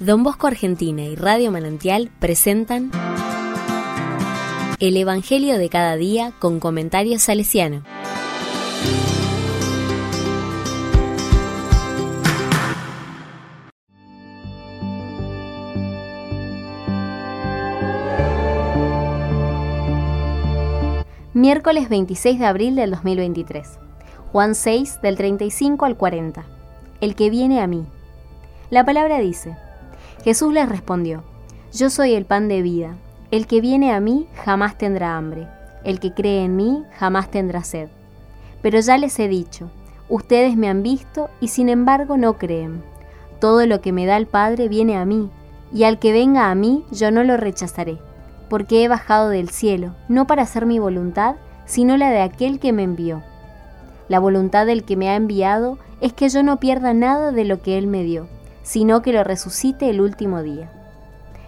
Don Bosco Argentina y Radio Manantial presentan El Evangelio de cada día con comentarios salesiano. Miércoles 26 de abril del 2023. Juan 6 del 35 al 40. El que viene a mí. La palabra dice, Jesús les respondió, Yo soy el pan de vida, el que viene a mí jamás tendrá hambre, el que cree en mí jamás tendrá sed. Pero ya les he dicho, ustedes me han visto y sin embargo no creen. Todo lo que me da el Padre viene a mí, y al que venga a mí yo no lo rechazaré, porque he bajado del cielo, no para hacer mi voluntad, sino la de aquel que me envió. La voluntad del que me ha enviado es que yo no pierda nada de lo que él me dio sino que lo resucite el último día.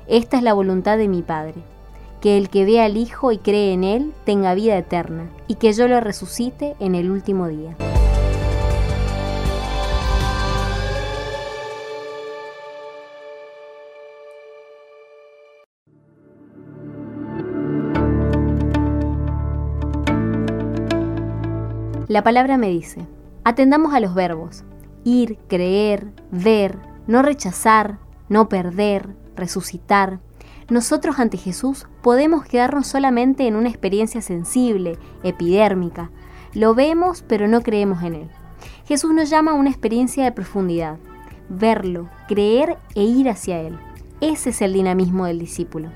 Esta es la voluntad de mi Padre, que el que vea al Hijo y cree en Él tenga vida eterna, y que yo lo resucite en el último día. La palabra me dice, atendamos a los verbos, ir, creer, ver, no rechazar, no perder, resucitar. Nosotros ante Jesús podemos quedarnos solamente en una experiencia sensible, epidérmica. Lo vemos pero no creemos en Él. Jesús nos llama a una experiencia de profundidad, verlo, creer e ir hacia Él. Ese es el dinamismo del discípulo.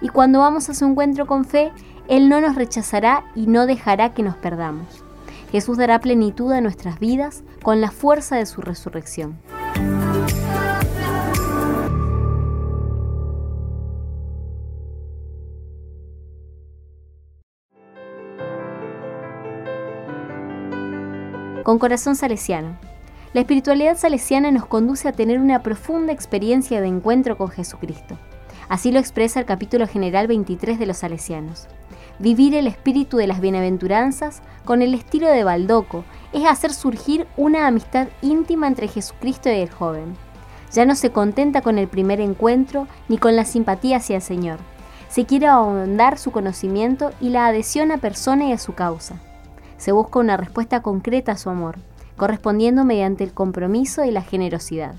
Y cuando vamos a su encuentro con fe, Él no nos rechazará y no dejará que nos perdamos. Jesús dará plenitud a nuestras vidas con la fuerza de su resurrección. Con corazón salesiano. La espiritualidad salesiana nos conduce a tener una profunda experiencia de encuentro con Jesucristo. Así lo expresa el capítulo general 23 de los salesianos. Vivir el espíritu de las bienaventuranzas con el estilo de Baldoco es hacer surgir una amistad íntima entre Jesucristo y el joven. Ya no se contenta con el primer encuentro ni con la simpatía hacia el Señor. Se quiere ahondar su conocimiento y la adhesión a persona y a su causa se busca una respuesta concreta a su amor, correspondiendo mediante el compromiso y la generosidad.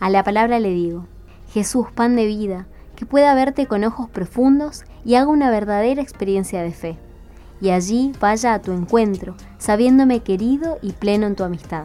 A la palabra le digo, Jesús, pan de vida, que pueda verte con ojos profundos y haga una verdadera experiencia de fe y allí vaya a tu encuentro, sabiéndome querido y pleno en tu amistad.